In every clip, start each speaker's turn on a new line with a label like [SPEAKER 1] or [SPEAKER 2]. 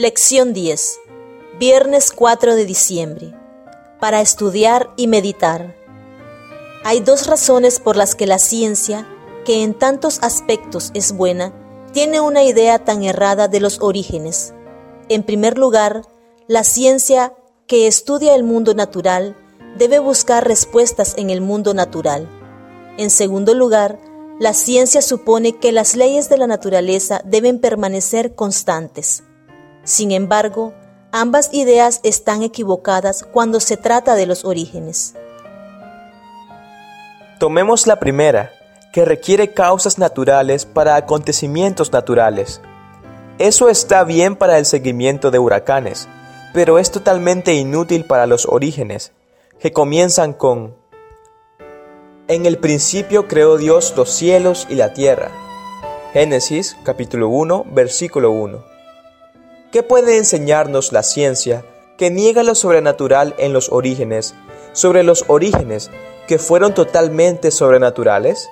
[SPEAKER 1] Lección 10. Viernes 4 de diciembre. Para estudiar y meditar. Hay dos razones por las que la ciencia, que en tantos aspectos es buena, tiene una idea tan errada de los orígenes. En primer lugar, la ciencia que estudia el mundo natural debe buscar respuestas en el mundo natural. En segundo lugar, la ciencia supone que las leyes de la naturaleza deben permanecer constantes. Sin embargo, ambas ideas están equivocadas cuando se trata de los orígenes.
[SPEAKER 2] Tomemos la primera, que requiere causas naturales para acontecimientos naturales. Eso está bien para el seguimiento de huracanes, pero es totalmente inútil para los orígenes, que comienzan con En el principio creó Dios los cielos y la tierra. Génesis capítulo 1 versículo 1. ¿Qué puede enseñarnos la ciencia que niega lo sobrenatural en los orígenes sobre los orígenes que fueron totalmente sobrenaturales?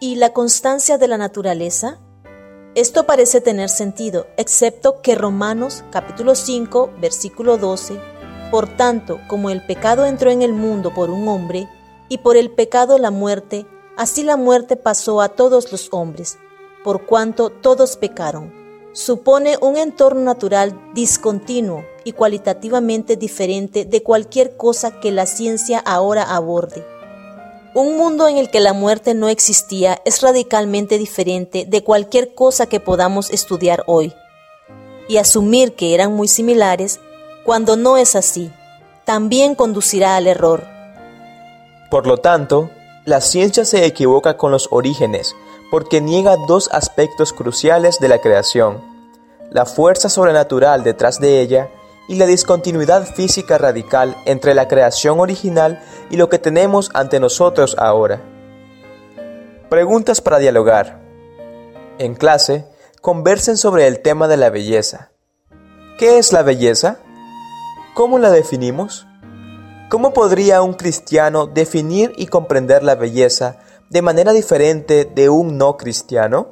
[SPEAKER 1] ¿Y la constancia de la naturaleza? Esto parece tener sentido, excepto que Romanos capítulo 5, versículo 12, por tanto, como el pecado entró en el mundo por un hombre, y por el pecado la muerte, así la muerte pasó a todos los hombres, por cuanto todos pecaron. Supone un entorno natural discontinuo y cualitativamente diferente de cualquier cosa que la ciencia ahora aborde. Un mundo en el que la muerte no existía es radicalmente diferente de cualquier cosa que podamos estudiar hoy. Y asumir que eran muy similares, cuando no es así, también conducirá al error.
[SPEAKER 2] Por lo tanto, la ciencia se equivoca con los orígenes porque niega dos aspectos cruciales de la creación, la fuerza sobrenatural detrás de ella y la discontinuidad física radical entre la creación original y lo que tenemos ante nosotros ahora. Preguntas para dialogar. En clase, conversen sobre el tema de la belleza. ¿Qué es la belleza? ¿Cómo la definimos? ¿Cómo podría un cristiano definir y comprender la belleza de manera diferente de un no cristiano?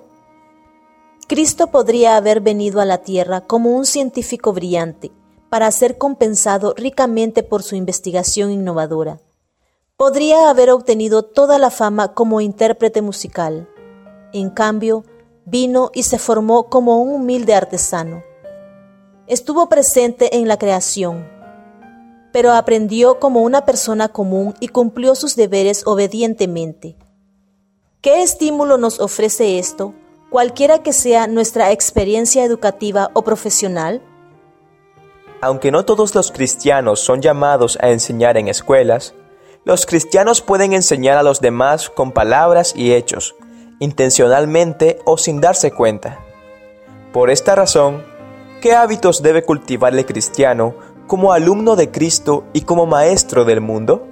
[SPEAKER 1] Cristo podría haber venido a la tierra como un científico brillante para ser compensado ricamente por su investigación innovadora. Podría haber obtenido toda la fama como intérprete musical. En cambio, vino y se formó como un humilde artesano. Estuvo presente en la creación, pero aprendió como una persona común y cumplió sus deberes obedientemente. ¿Qué estímulo nos ofrece esto, cualquiera que sea nuestra experiencia educativa o profesional?
[SPEAKER 2] Aunque no todos los cristianos son llamados a enseñar en escuelas, los cristianos pueden enseñar a los demás con palabras y hechos, intencionalmente o sin darse cuenta. Por esta razón, ¿qué hábitos debe cultivar el cristiano como alumno de Cristo y como maestro del mundo?